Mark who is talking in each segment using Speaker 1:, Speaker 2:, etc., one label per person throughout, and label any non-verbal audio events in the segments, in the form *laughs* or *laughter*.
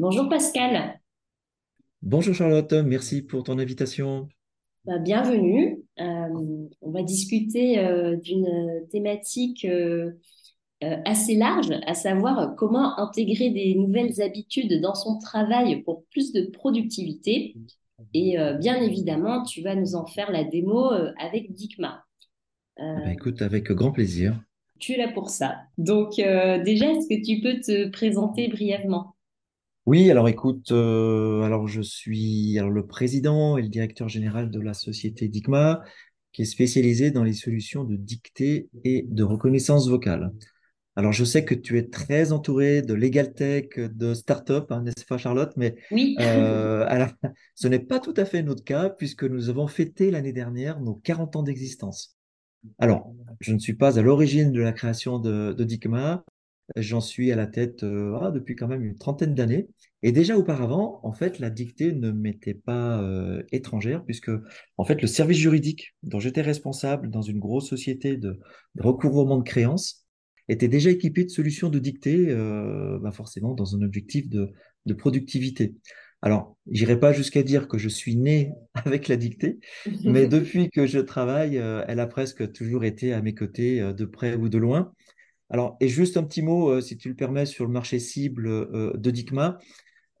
Speaker 1: Bonjour Pascal,
Speaker 2: Bonjour Charlotte, merci pour ton invitation.
Speaker 1: Bah, bienvenue. Euh, on va discuter euh, d'une thématique euh, assez large, à savoir comment intégrer des nouvelles habitudes dans son travail pour plus de productivité. Et bien évidemment, tu vas nous en faire la démo avec Dikma.
Speaker 2: Eh ben, écoute, avec grand plaisir.
Speaker 1: tu es là pour ça. Donc déjà, est-ce que tu peux te présenter brièvement?
Speaker 2: Oui, alors écoute, euh, alors je suis alors le président et le directeur général de la société Digma, qui est spécialisée dans les solutions de dictée et de reconnaissance vocale. Alors je sais que tu es très entouré de legal tech, de start-up, hein, n'est-ce pas Charlotte? Mais
Speaker 1: Oui.
Speaker 2: euh, alors, ce n'est pas tout à fait notre cas puisque nous avons fêté l'année dernière nos 40 ans d'existence. Alors, je ne suis pas à l'origine de la création de, de Dicma. J'en suis à la tête euh, ah, depuis quand même une trentaine d'années. Et déjà auparavant, en fait, la dictée ne m'était pas euh, étrangère, puisque en fait, le service juridique dont j'étais responsable dans une grosse société de, de recouvrement de créances était déjà équipé de solutions de dictée, euh, bah forcément dans un objectif de, de productivité. Alors, j'irai pas jusqu'à dire que je suis né *laughs* avec la dictée, mais *laughs* depuis que je travaille, euh, elle a presque toujours été à mes côtés, de près ou de loin. Alors, et juste un petit mot, euh, si tu le permets, sur le marché cible euh, de Dicma.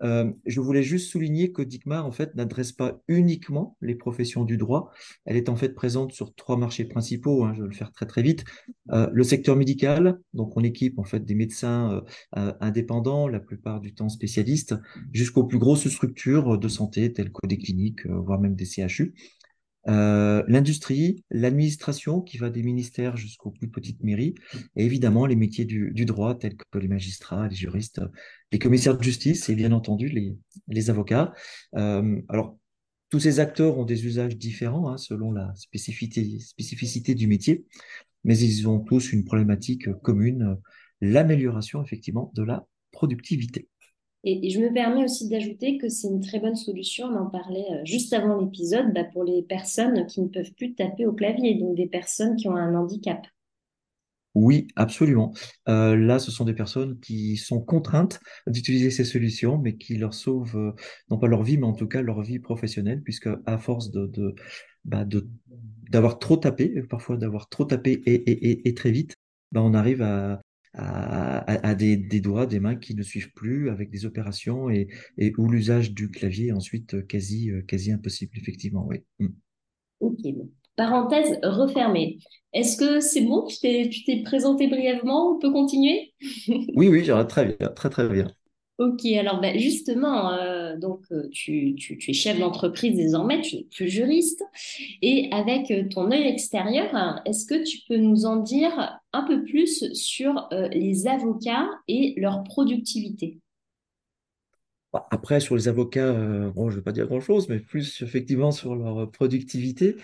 Speaker 2: Euh, je voulais juste souligner que Dicma, en fait, n'adresse pas uniquement les professions du droit. Elle est en fait présente sur trois marchés principaux. hein, je vais le faire très très vite. Euh, le secteur médical, donc on équipe en fait des médecins euh, indépendants, la plupart du temps spécialistes, jusqu'aux plus grosses structures de santé telles que des cliniques, voire même des CHU. Euh, l'industrie, l'administration qui va des ministères jusqu'aux plus petites mairies, et évidemment les métiers du, droit tels que les magistrats, les juristes, les commissaires de justice et bien entendu les, les avocats. Euh, alors, tous ces acteurs ont des usages différents hein, selon la spécificité, spécificité du métier, mais ils ont tous une problématique commune, l'amélioration effectivement de la productivité.
Speaker 1: Et, je me permets aussi d'ajouter que c'est une très bonne solution, on en parlait euh, juste avant l'épisode, bah, pour les personnes qui ne peuvent plus taper au clavier, donc des personnes qui ont un handicap.
Speaker 2: Oui, absolument. Euh, là, ce sont des personnes qui sont contraintes d'utiliser ces solutions, mais qui leur sauvent, euh, non pas leur vie, mais en tout cas leur vie professionnelle, puisque à force de, bah, d'avoir trop tapé, parfois d'avoir trop tapé et, et, et, et très vite, bah, on arrive à, à, des, des doigts, des mains qui ne suivent plus avec des opérations et, et où l'usage du clavier est ensuite quasi, euh, quasi impossible, effectivement, oui. Mm.
Speaker 1: Ok. Parenthèse refermée. Est-ce que c'est bon? Tu t'es, tu t'es présenté brièvement? On peut continuer?
Speaker 2: Oui, oui, très bien, très, très bien.
Speaker 1: Ok, alors bah, justement, euh, donc euh, tu, es chef d'entreprise désormais, tu n'es plus juriste, et avec euh, ton œil extérieur, est-ce que tu peux nous en dire un peu plus sur les avocats et leur productivité?
Speaker 2: Bah, Après, sur les avocats, bon, je ne vais pas dire grand-chose, mais plus effectivement sur leur productivité.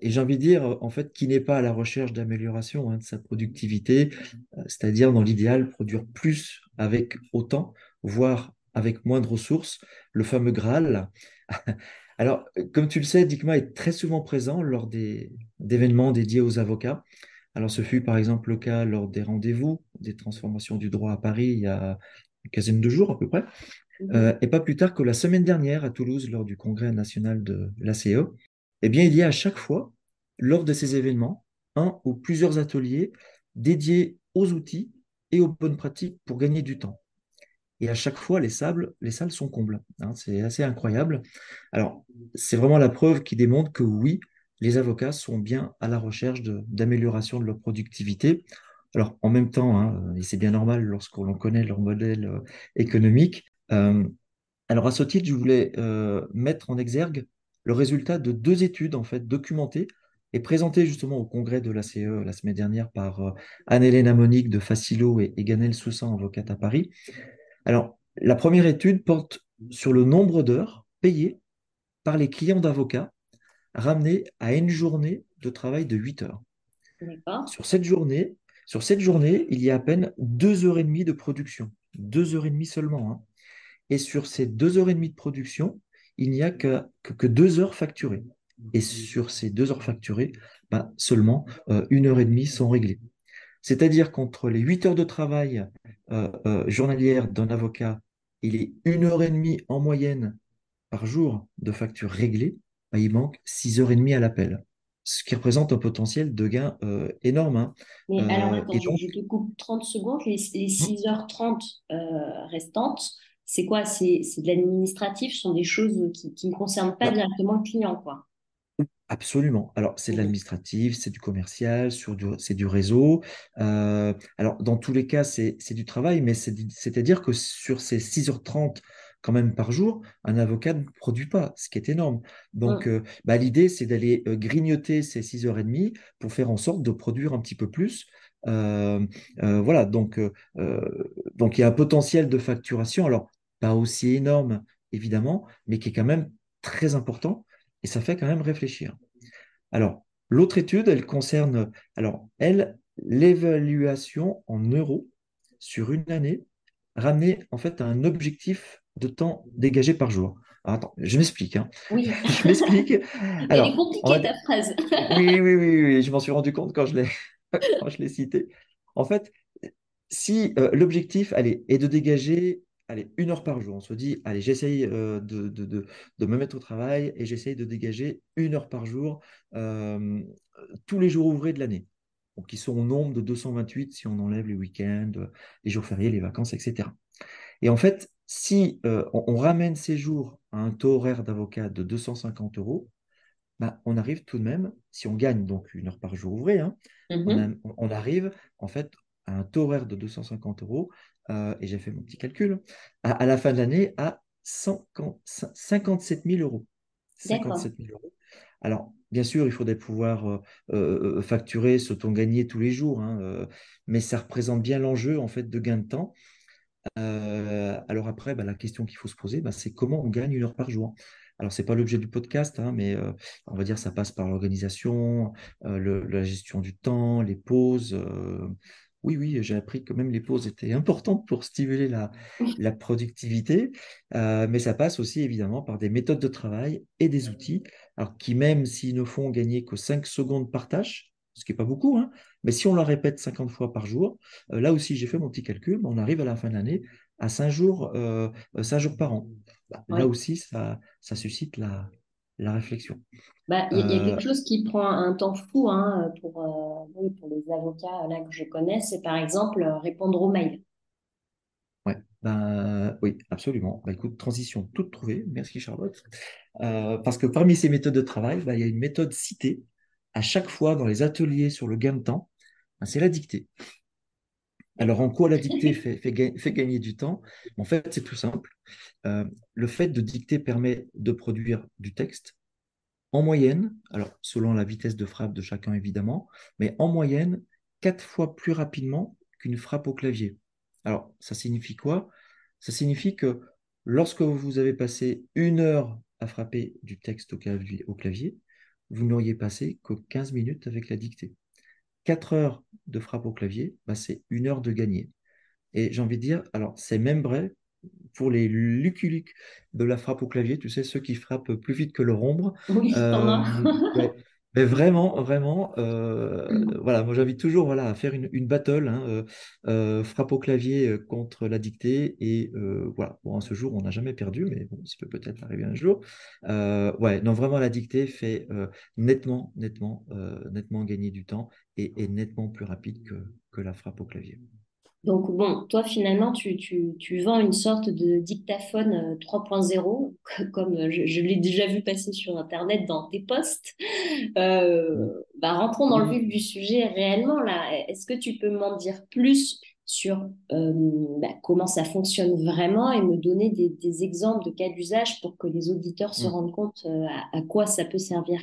Speaker 2: Et j'ai envie de dire, en fait, qui n'est pas à la recherche d'amélioration hein, de sa productivité, euh, c'est-à-dire dans l'idéal, produire plus avec autant, voire avec moins de ressources, le fameux Graal. *laughs* Alors, comme tu le sais, Dicma est très souvent présent lors des d'événements dédiés aux avocats. Alors, ce fut par exemple le cas lors des rendez-vous des transformations du droit à Paris il y a une quinzaine de jours à peu près.
Speaker 1: Mhm.
Speaker 2: Euh, et pas plus tard que la semaine dernière à Toulouse, lors du congrès national de l'ACE, eh bien, il y a à chaque fois, lors de ces événements, un ou plusieurs ateliers dédiés aux outils et aux bonnes pratiques pour gagner du temps. Et à chaque fois, les salles, les salles sont combles. hein, c'est assez incroyable. Alors, c'est vraiment la preuve qui démontre que oui, les avocats sont bien à la recherche d'amélioration de leur productivité. Alors, en même temps, hein, et c'est bien normal lorsqu'on connaît leur modèle euh, économique, euh, alors, à ce titre, je voulais euh, mettre en exergue le résultat de deux études en fait documentées et présentées justement au congrès de l'ACE la semaine dernière par euh, Anne-Hélène Monique de Facilo et, et Ganel Soussan, avocate à Paris. Alors, la première étude porte sur le nombre d'heures payées par les clients d'avocats ramenées à une journée de travail de 8 heures. Sur cette journée, sur cette journée, il y a à peine deux heures et demie de production. Deux heures et demie seulement. hein. Et sur ces deux heures et demie de production, il n'y a que, que, que deux heures facturées. Et sur ces deux heures facturées, bah, seulement euh, une heure et demie sont réglées. C'est-à-dire qu'entre les huit heures de travail journalière d'un avocat, il est une heure et demie en moyenne par jour de factures réglées, bah, il manque 6 heures et demie à l'appel, ce qui représente un potentiel de gain euh, énorme. Hein.
Speaker 1: Mais alors, attends, je, te coupe 30 secondes. Les, 6h30 hum. euh, restantes, c'est quoi? C'est de l'administratif, ce sont des choses qui, ne concernent pas directement le client, quoi.
Speaker 2: Absolument. Alors, c'est de l'administratif, c'est du commercial, c'est du réseau. Euh, alors, dans tous les cas, c'est du travail, mais c'est-à-dire que sur ces 6h30 quand même par jour, un avocat ne produit pas, ce qui est énorme. Donc, euh, bah, l'idée, c'est d'aller euh, grignoter ces 6h30 pour faire en sorte de produire un petit peu plus. Euh, voilà, donc, donc il y a un potentiel de facturation, alors pas aussi énorme, évidemment, mais qui est quand même très important et ça fait quand même réfléchir. Alors, l'autre étude, elle concerne, alors, elle, l'évaluation en euros sur une année, ramenée en fait à un objectif de temps dégagé par jour. attends, je m'explique. Hein.
Speaker 1: Oui. *laughs*
Speaker 2: je m'explique. *laughs*
Speaker 1: Elle est compliquée ta phrase. *laughs*
Speaker 2: oui, oui, oui, oui, je m'en suis rendu compte quand je l'ai, quand je l'ai cité. En fait, si euh, l'objectif allez, est de dégager allez, une heure par jour, on se dit, allez, j'essaye euh, de, de, de, de, me mettre au travail et j'essaye de dégager une heure par jour euh, tous les jours ouvrés de l'année. Qui sont au nombre de 228 si on enlève les week-ends, les jours fériés, les vacances, etc. Et en fait, si euh, on, ramène ces jours à un taux horaire d'avocat de 250 euros, bah, on arrive tout de même, si on gagne donc une heure par jour ouvré, hein, mhm. on, arrive en fait à un taux horaire de 250 euros, euh, et j'ai fait mon petit calcul, à, la fin de l'année à 57 000 euros. 57 000 euros. Alors, bien sûr, il faudrait pouvoir euh, facturer ce ton gagné tous les jours, hein, mais ça représente bien l'enjeu en fait de gain de temps. Euh, alors après, bah, la question qu'il faut se poser, bah, c'est comment on gagne une heure par jour. Alors, ce n'est pas l'objet du podcast, hein, mais euh, on va dire ça passe par l'organisation, euh, la gestion du temps, les pauses. Oui, oui, j'ai appris que même les pauses étaient importantes pour stimuler la, la productivité, mais ça passe aussi évidemment par des méthodes de travail et des outils, alors qui même s'ils ne font gagner que 5 secondes par tâche, ce qui n'est pas beaucoup, hein. mais si on la répète 50 fois par jour, euh, là aussi j'ai fait mon petit calcul, on arrive à la fin de l'année à 5 jours, euh, euh, jours par an. Bah, là aussi, ça, ça suscite la, la réflexion.
Speaker 1: Bah, il y, a quelque chose qui prend un temps fou hein, pour, pour les avocats là, que je connais, c'est par exemple répondre aux mails.
Speaker 2: Ouais, ben, oui, absolument. Bah, écoute, transition toute trouvée. Merci Charlotte. parce que parmi ces méthodes de travail, il y a une méthode citée à chaque fois dans les ateliers sur le gain de temps, c'est la dictée. Alors, en quoi la *laughs* dictée fait, fait, gagner du temps? En fait, c'est tout simple. Euh, le fait de dicter permet de produire du texte en moyenne, alors selon la vitesse de frappe de chacun évidemment, mais en moyenne, quatre fois plus rapidement qu'une frappe au clavier. Alors, ça signifie quoi? Ça signifie que lorsque vous avez passé une heure à frapper du texte au clavier vous n'auriez passé que 15 minutes avec la dictée. 4 heures de frappe au clavier, bah, c'est une heure de gagné. Et j'ai envie de dire, alors c'est même vrai pour les luculucs de la frappe au clavier, tu sais, ceux qui frappent plus vite que leur ombre.
Speaker 1: Oui, euh,
Speaker 2: Mais vraiment, vraiment, euh, mm. voilà, moi j'invite toujours voilà, à faire une, une battle, hein, euh, euh, frappe au clavier contre la dictée, et voilà, bon, à ce jour, on n'a jamais perdu, mais bon, ça peut peut-être arriver un jour. ouais, non, vraiment, la dictée fait nettement, nettement, nettement gagner du temps et est nettement plus rapide que, que la frappe au clavier.
Speaker 1: Donc, bon, toi, finalement, tu, tu, tu vends une sorte de dictaphone 3.0, euh, *laughs* comme je, l'ai déjà vu passer sur Internet dans tes posts. Euh, bah, rentrons dans le vif du sujet réellement, là. Est-ce que tu peux m'en dire plus sur euh, bah, comment ça fonctionne vraiment et me donner des, des exemples de cas d'usage pour que les auditeurs se rendent compte à, à quoi ça peut servir?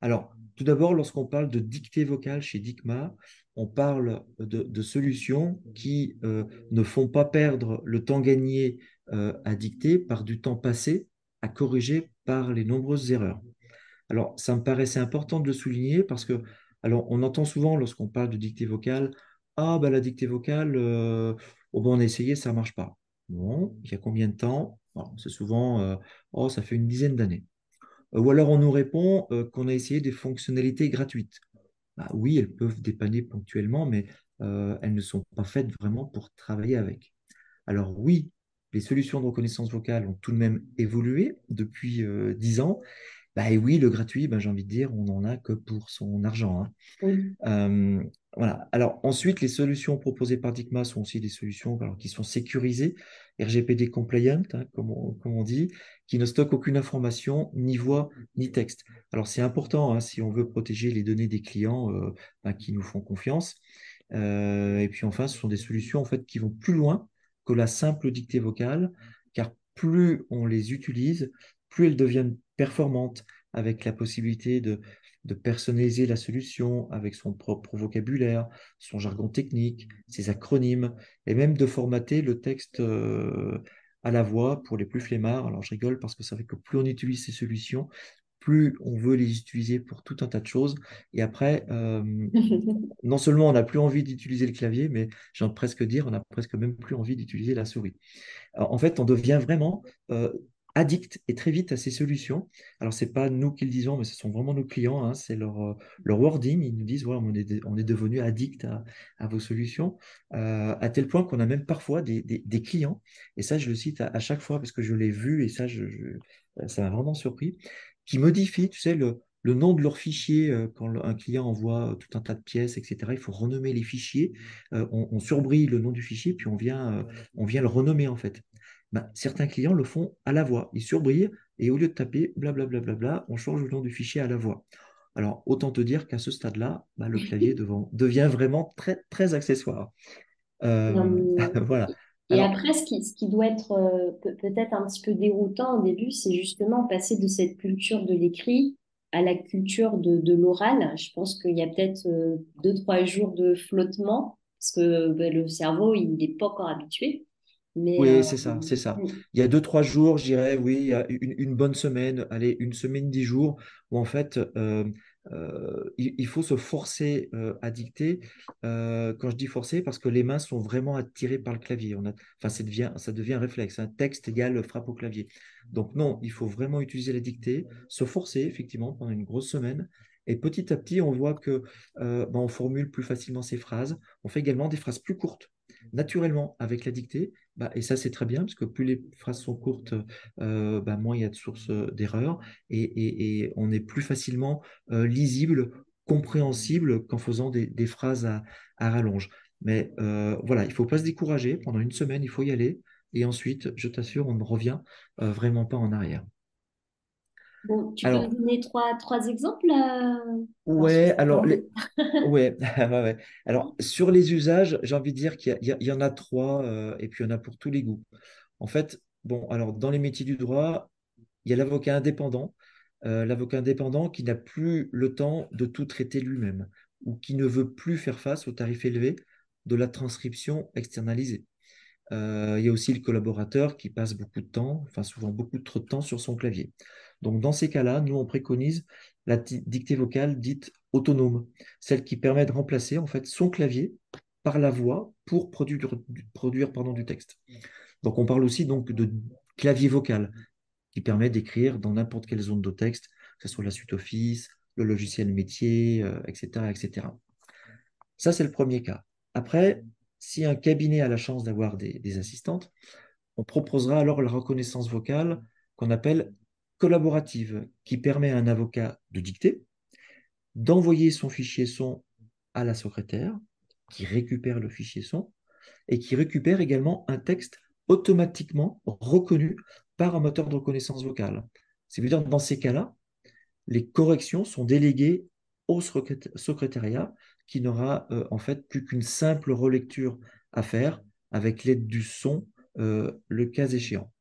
Speaker 2: Alors, tout d'abord, lorsqu'on parle de dictée vocale chez Dicma, on parle de, solutions qui euh, ne font pas perdre le temps gagné euh, à dicter par du temps passé à corriger par les nombreuses erreurs. Alors, ça me paraissait important de le souligner parce que, on entend souvent lorsqu'on parle de dictée vocale, ah, bah, la dictée vocale, euh, oh, on a essayé, ça ne marche pas. Bon, il y a combien de temps? C'est souvent, oh, ça fait une dizaine d'années. Ou alors on nous répond qu'on a essayé des fonctionnalités gratuites. Bah oui, elles peuvent dépanner ponctuellement, mais elles ne sont pas faites vraiment pour travailler avec. Alors oui, les solutions de reconnaissance vocale ont tout de même évolué depuis dix ans. Bah, et oui, le gratuit, bah, j'ai envie de dire, on n'en a que pour son argent. Hein.
Speaker 1: Oui.
Speaker 2: Voilà. Alors ensuite, les solutions proposées par DICMA sont aussi des solutions alors, qui sont sécurisées, RGPD compliant, hein, comme, on, dit, qui ne stockent aucune information, ni voix, ni texte. Alors c'est important hein, si on veut protéger les données des clients euh, bah, qui nous font confiance. Euh, et puis enfin, ce sont des solutions en fait qui vont plus loin que la simple dictée vocale, car plus on les utilise, plus elles deviennent performantes, avec la possibilité de de personnaliser la solution avec son propre vocabulaire, son jargon technique, ses acronymes, et même de formater le texte euh, à la voix pour les plus flemmards. Alors je rigole parce que ça fait que plus on utilise ces solutions, plus on veut les utiliser pour tout un tas de choses. Et après, euh, *laughs* non seulement on n'a plus envie d'utiliser le clavier, mais j'ai envie de presque dire, on n'a presque même plus envie d'utiliser la souris. en fait, on devient vraiment euh, addict et très vite à ces solutions. Alors, ce n'est pas nous qui le disons, mais ce sont vraiment nos clients. Hein, c'est leur, euh, leur wording. Ils nous disent voilà, on est, on est devenu addict à, vos solutions, euh, à tel point qu'on a même parfois des, des, clients, et ça, je le cite à, chaque fois parce que je l'ai vu et ça, je, ça m'a vraiment surpris, qui modifient, tu sais, le, le nom de leur fichier, euh, quand un client envoie tout un tas de pièces, etc., il faut renommer les fichiers. on, on, surbrille le nom du fichier, puis on vient, on vient le renommer en fait. Bah, certains clients le font à la voix. Ils surbrillent et au lieu de taper blablabla, bla, bla, bla, on change le nom du fichier à la voix. Alors, autant te dire qu'à ce stade-là, bah, le clavier *laughs* devant, devient vraiment très, très accessoire. Euh, *laughs* voilà.
Speaker 1: Et après, ce qui, ce qui doit être euh, peut-être un petit peu déroutant au début, c'est justement passer de cette culture de l'écrit à la culture de, l'oral. Je pense qu'il y a peut-être euh, deux, trois jours de flottement, parce que bah, le cerveau, il n'est pas encore habitué
Speaker 2: oui, euh, c'est ça, c'est ça. Il y a deux, trois jours, je dirais, oui, il y a une, bonne semaine, allez, une semaine, dix jours, où en fait, euh, euh, il, faut se forcer à dicter. quand je dis forcer, parce que les mains sont vraiment attirées par le clavier. On a, enfin, ça devient, ça devient un réflexe. Un texte égale frappe au clavier. Donc non, il faut vraiment utiliser la dictée, se forcer effectivement pendant une grosse semaine. Et petit à petit, on voit que ben, on formule plus facilement ces phrases. On fait également des phrases plus courtes naturellement avec la dictée. Bah, et ça, c'est très bien, parce que plus les phrases sont courtes, euh, bah, moins il y a de sources euh, d'erreurs, et, on est plus facilement euh, lisible, compréhensible qu'en faisant des, phrases à, rallonge. Mais voilà, il ne faut pas se décourager. Pendant une semaine, il faut y aller. Et ensuite, je t'assure, on ne revient vraiment pas en arrière.
Speaker 1: Bon, tu peux donner trois, trois exemples
Speaker 2: Ouais, alors, les... *laughs* *laughs* ouais, ouais, Alors, sur les usages, j'ai envie de dire qu'il y, en a trois, euh, et puis il y en a pour tous les goûts. En fait, bon, alors, dans les métiers du droit, il y a l'avocat indépendant, euh, l'avocat indépendant qui n'a plus le temps de tout traiter lui-même, ou qui ne veut plus faire face au tarif élevé de la transcription externalisée. Euh, il y a aussi le collaborateur qui passe beaucoup de temps, enfin souvent beaucoup trop de temps sur son clavier. Donc, dans ces cas-là, nous, on préconise la dictée vocale dite autonome, celle qui permet de remplacer en fait son clavier par la voix pour produire, du texte. Donc, on parle aussi donc de clavier vocal qui permet d'écrire dans n'importe quelle zone de texte, que ce soit la suite Office, le logiciel métier, etc., euh, etc. Ça, c'est le premier cas. Après, si un cabinet a la chance d'avoir des assistantes, on proposera alors la reconnaissance vocale qu'on appelle collaborative qui permet à un avocat de dicter, d'envoyer son fichier son à la secrétaire, qui récupère le fichier son, et qui récupère également un texte automatiquement reconnu par un moteur de reconnaissance vocale. C'est-à-dire dans ces cas-là, les corrections sont déléguées au secrétariat qui n'aura euh, en fait plus qu'une simple relecture à faire avec l'aide du son, euh, le cas échéant.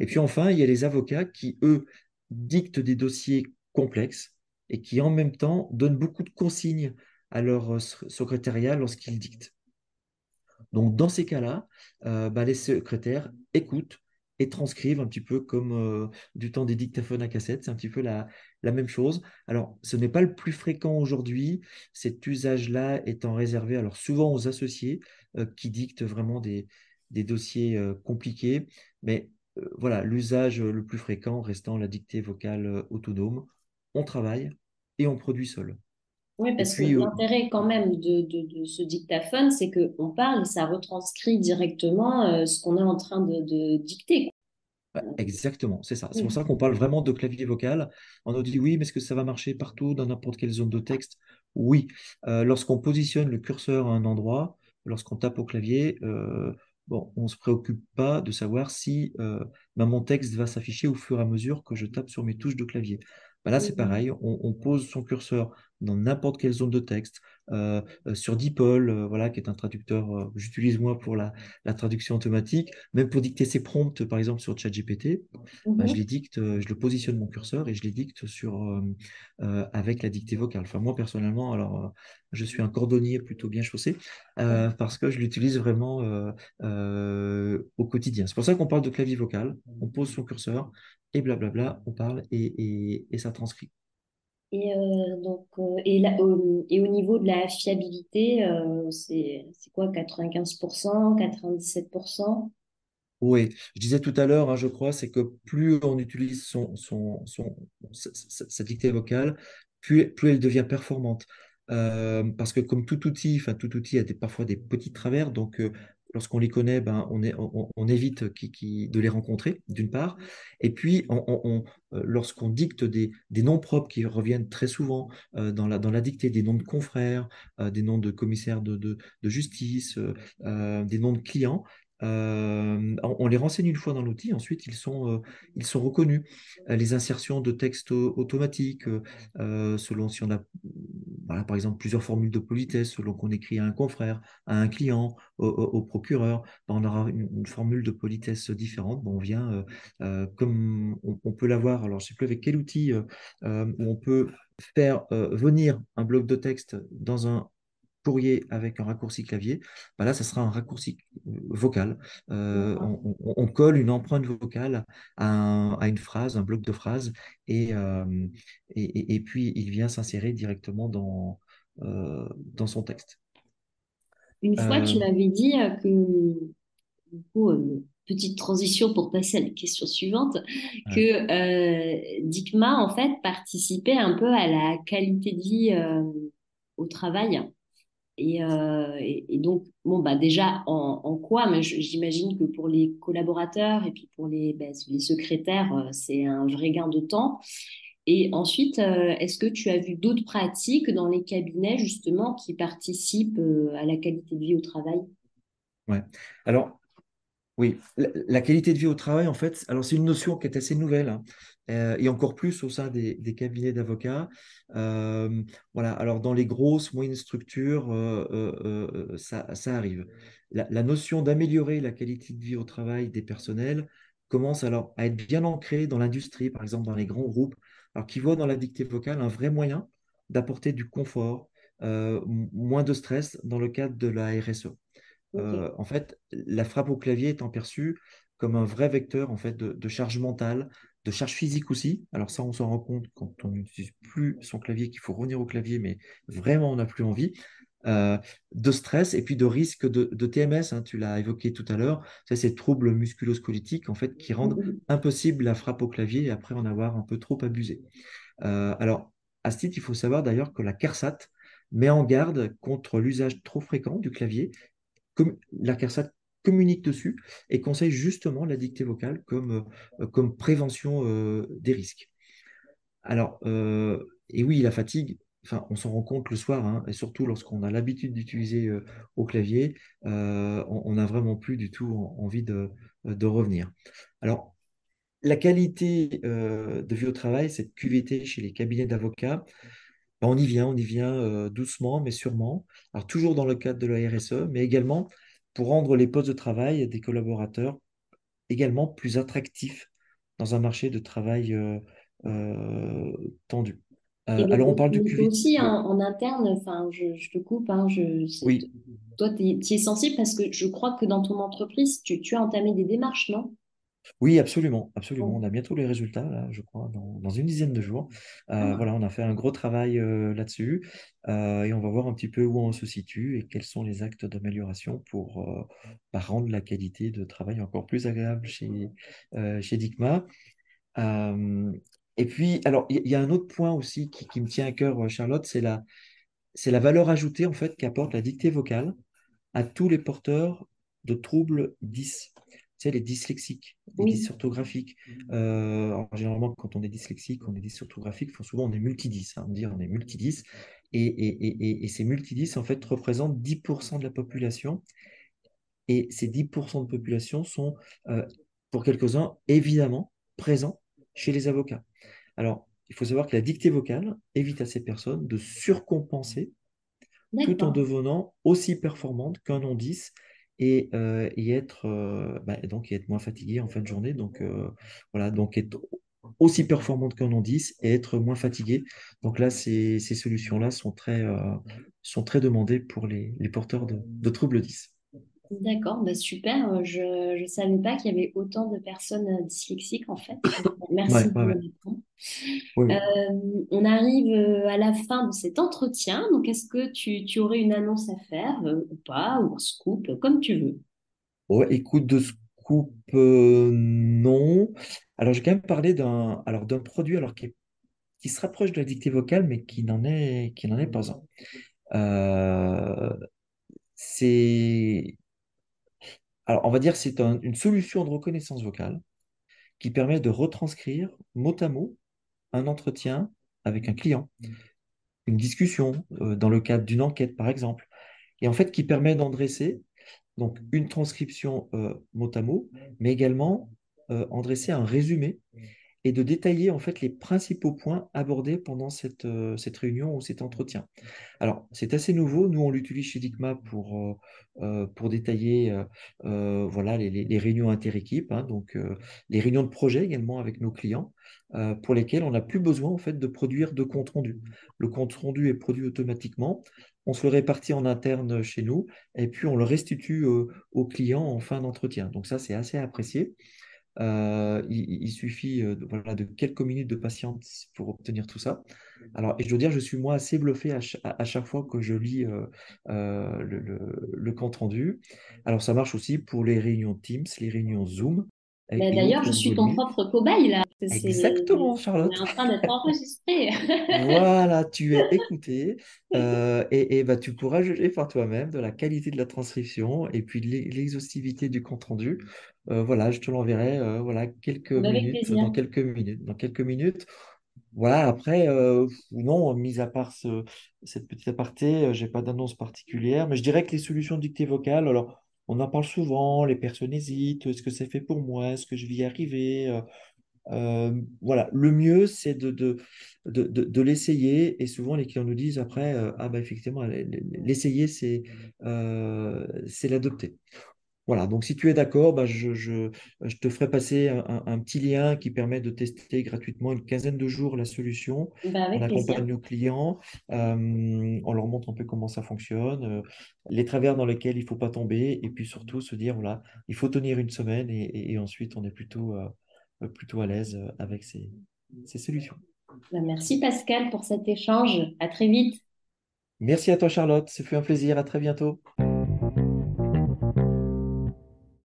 Speaker 2: Et puis enfin, il y a les avocats qui, eux, dictent des dossiers complexes et qui en même temps donnent beaucoup de consignes à leur euh, secrétariat lorsqu'ils dictent. Donc dans ces cas-là, euh, bah, les secrétaires écoutent et transcrivent un petit peu comme euh, du temps des dictaphones à cassette, c'est un petit peu la, même chose. Alors ce n'est pas le plus fréquent aujourd'hui, cet usage-là étant réservé alors souvent aux associés qui dictent vraiment des, dossiers compliqués, mais voilà, l'usage le plus fréquent restant la dictée vocale euh, autonome. On travaille et on produit seul.
Speaker 1: Oui, parce que
Speaker 2: puis, euh,
Speaker 1: l'intérêt quand même de, de, de ce dictaphone, c'est qu'on parle et ça retranscrit directement euh, ce qu'on est en train de, de dicter.
Speaker 2: Ouais, exactement, c'est ça. C'est pour ça qu'on parle vraiment de clavier vocal. On nous dit oui, mais est-ce que ça va marcher partout, dans n'importe quelle zone de texte? Oui. Euh, lorsqu'on positionne le curseur à un endroit, lorsqu'on tape au clavier, euh, bon, on ne se préoccupe pas de savoir si euh, ben, mon texte va s'afficher au fur et à mesure que je tape sur mes touches de clavier. Ben là, c'est pareil, on, on pose son curseur dans n'importe quelle zone de texte, euh, euh, sur DeepL, euh, voilà, qui est un traducteur, que j'utilise moi pour la, la traduction automatique. Même pour dicter ses prompts, par exemple sur ChatGPT, ben, je
Speaker 1: Mhm.
Speaker 2: les dicte, je le positionne mon curseur et je les dicte sur, avec la dictée vocale. Enfin, moi, personnellement, alors, je suis un cordonnier plutôt bien chaussé euh, parce que je l'utilise vraiment euh, euh, au quotidien. C'est pour ça qu'on parle de clavier vocal. On pose son curseur et blablabla, on parle et, et, et ça transcrit.
Speaker 1: Et, euh, donc, euh, et, là, et au niveau de la fiabilité, euh, c'est, quoi, 95%, 97%?
Speaker 2: Oui, je disais tout à l'heure, hein, je crois, c'est que plus on utilise son, son, son, sa, dictée vocale, plus, plus elle devient performante. Parce que comme tout outil, enfin tout outil a des, parfois des petits travers, donc lorsqu'on les connaît, ben, on, évite de les rencontrer, d'une part. Et puis, euh, lorsqu'on dicte des, noms propres qui reviennent très souvent euh, dans la, dictée, des noms de confrères, euh, des noms de commissaires de, justice, des noms de clients, euh, on, les renseigne une fois dans l'outil, ensuite ils sont, euh, reconnus. Euh, les insertions de textes au- automatiques, selon si on a, par exemple, plusieurs formules de politesse, selon qu'on écrit à un confrère, à un client, au, procureur, ben, on aura une, formule de politesse différente. On vient, comme on, on peut l'avoir, alors je ne sais plus avec quel outil, où on peut faire venir un bloc de texte dans un courrier avec un raccourci clavier, bah là, ça sera un raccourci euh, vocal. Euh, on, on- on colle une empreinte vocale à, un- à une phrase, un bloc de phrase, et, euh, et, et- et puis il vient s'insérer directement dans, euh, dans son texte.
Speaker 1: Une fois, tu m'avais dit que, du coup, petite transition pour passer à la question suivante,
Speaker 2: ouais.
Speaker 1: que Dicma, en fait, participait un peu à la qualité de vie au travail. Et, euh, et, donc, bon, bah déjà, en, quoi? Mais j'imagine que pour les collaborateurs et puis pour les, bah, les secrétaires, euh, c'est un vrai gain de temps. Et ensuite, euh, est-ce que tu as vu d'autres pratiques dans les cabinets, justement, qui participent à la qualité de vie au travail?
Speaker 2: ouais. Alors, Oui, la, la qualité de vie au travail, en fait, alors c'est une notion qui est assez nouvelle, hein, euh, et encore plus au sein des, des cabinets d'avocats. Euh, voilà, alors dans les grosses, moyennes structures, euh, ça, ça arrive. La, la notion d'améliorer la qualité de vie au travail des personnels commence alors à être bien ancrée dans l'industrie, par exemple dans les grands groupes, alors qui voient dans la dictée vocale un vrai moyen d'apporter du confort, moins de stress dans le cadre de la RSE en fait, la frappe au clavier étant perçue comme un vrai vecteur en fait, de, de charge mentale, de charge physique aussi. Alors ça, on s'en rend compte quand on n'utilise plus son clavier, qu'il faut revenir au clavier, mais vraiment, on n'a plus envie. Euh, de stress et puis de risque de, de TMS, hein, tu l'as évoqué tout à l'heure, c'est ces troubles musculo-squelettiques en fait qui rendent impossible la frappe au clavier et après en avoir un peu trop abusé. Euh, alors, à ce titre, il faut savoir d'ailleurs que la CARSAT met en garde contre l'usage trop fréquent du clavier la CARSAT communique dessus et conseille justement la dictée vocale comme, euh, comme prévention euh, des risques. Alors, euh, et oui, la fatigue, enfin, on s'en rend compte le soir, hein, et surtout lorsqu'on a l'habitude d'utiliser au clavier, on n'a vraiment plus du tout en- envie de, de revenir. Alors, la qualité de vie au travail, cette QVT chez les cabinets d'avocats, ben, on y vient, on y vient doucement, mais sûrement. Alors, toujours dans le cadre de la RSE, mais également pour rendre les postes de travail des collaborateurs également plus attractifs dans un marché de travail euh, euh, tendu. Euh, alors, on parle
Speaker 1: donc
Speaker 2: QVT.
Speaker 1: aussi en,
Speaker 2: Oui,
Speaker 1: en interne, enfin, je, je te coupe, hein, je,
Speaker 2: oui,
Speaker 1: toi, tu es, sensible parce que je crois que dans ton entreprise, tu, tu as entamé des démarches, non?
Speaker 2: Oui, absolument, absolument. On
Speaker 1: Bon.
Speaker 2: a bientôt les résultats, là, je crois, dans, dans une dizaine de jours. Euh,
Speaker 1: Ah,
Speaker 2: voilà, on a fait un gros travail euh, là-dessus euh, et on va voir un petit peu où on se situe et quels sont les actes d'amélioration pour bah, rendre la qualité de travail encore plus agréable chez, chez Dicma. Et puis, alors, il y, y a un autre point aussi qui, qui me tient à cœur, Charlotte, c'est la, c'est la valeur ajoutée en fait qu'apporte la dictée vocale à tous les porteurs de troubles 10. Tu sais, les dyslexiques, les
Speaker 1: Oui,
Speaker 2: dysorthographiques. Euh, alors, généralement, quand on est dyslexique, on est dysorthographique, souvent on est multidys. Hein, on dit on est multidys. Et, et, et, et ces multidys, en fait, représentent 10% de la population. Et ces 10% de population sont, euh, pour quelques-uns, évidemment présents chez les avocats. Alors, il faut savoir que la dictée vocale évite à ces personnes de surcompenser tout en devenant aussi performante qu'un non-10 et, euh, et être, euh, bah, donc, et être moins fatigué en fin de journée. Donc, euh, voilà, donc être aussi performante qu'un non-10 et être moins fatigué. Donc là, ces, ces solutions-là sont très, sont très demandées pour les, porteurs de, de troubles 10.
Speaker 1: D'accord, bah super. Euh, Je ne savais pas qu'il y avait autant de personnes euh, dyslexiques en fait. Merci
Speaker 2: Ouais,
Speaker 1: de
Speaker 2: ouais, ouais. oui.
Speaker 1: Euh, on arrive euh, à la fin de cet entretien. Donc, est-ce que tu, tu aurais une annonce à faire euh, ou pas, ou un scoop, comme tu veux?
Speaker 2: Ouais, écoute de scoop, euh, non. Alors, j'ai quand même parlé d'un alors d'un produit alors qui, est- qui se rapproche de la dictée vocale, mais qui n'en est, qui n'en est pas un. Euh, c'est alors on va dire c'est un- une solution de reconnaissance vocale qui permet de retranscrire mot à mot un entretien avec un client, une discussion euh, dans le cadre d'une enquête par exemple, et en fait qui permet d'endresser donc une transcription euh, mot à mot, mais également euh, en dresser un résumé et de détailler en fait les principaux points abordés pendant cette, euh, cette réunion ou cet entretien. Alors, c'est assez nouveau. Nous, on l'utilise chez Dicma pour, euh, euh, pour détailler voilà, les, réunions inter-équipes, hein, donc les réunions de projet également avec nos clients, pour lesquels on n'a plus besoin en fait de produire de compte rendu. Le compte rendu est produit automatiquement. On se le répartit en interne chez nous et puis on le restitue euh, au client en fin d'entretien. Donc ça, c'est assez apprécié. Euh, il, il suffit euh, de, voilà, de quelques minutes de patience pour obtenir tout ça. Alors, et je dois dire, je suis moi assez bluffé à, ch- à- chaque fois que je lis euh, euh, le, le- le compte rendu. Alors, ça marche aussi pour les réunions Teams, les réunions Zoom et
Speaker 1: d'ailleurs, je suis ton propre cobaye là.
Speaker 2: Exactement,
Speaker 1: on est
Speaker 2: Charlotte.
Speaker 1: en train d'être enregistré. *laughs* *laughs*
Speaker 2: Voilà, tu es écouté euh, et, et bah, tu pourras juger par toi-même de la qualité de la transcription et puis l'exhaustivité du compte rendu. Euh, voilà, je te l'enverrai euh, voilà, quelques
Speaker 1: Avec
Speaker 2: minutes, dans quelques minutes. Dans quelques minutes. Voilà, après, non, mis à part ce- cette petite aparté, j'ai pas d'annonce particulière, mais je dirais que les solutions de dictée vocale, alors on en parle souvent, les personnes hésitent, est-ce que c'est fait pour moi, est-ce que je vais y arriver? euh, euh, voilà, le mieux, c'est de, de, de, l'essayer. Et souvent, les clients nous disent après, euh, ah bah effectivement, l'essayer, c'est c'est l'adopter. Voilà, donc si tu es d'accord, bah, je, je, je te ferai passer un, petit lien qui permet de tester gratuitement une quinzaine de jours la solution.
Speaker 1: Ben,
Speaker 2: On
Speaker 1: plaisir.
Speaker 2: accompagne nos clients, euh, on leur montre un peu comment ça fonctionne, euh, les travers dans lesquels il ne faut pas tomber, et puis surtout se dire, voilà, il faut tenir une semaine et, et- et ensuite on est plutôt, euh, plutôt à l'aise avec ces, ces solutions.
Speaker 1: Ben, merci Pascal pour cet échange. À très vite.
Speaker 2: Merci à toi, Charlotte. Ce fut un plaisir. À très bientôt.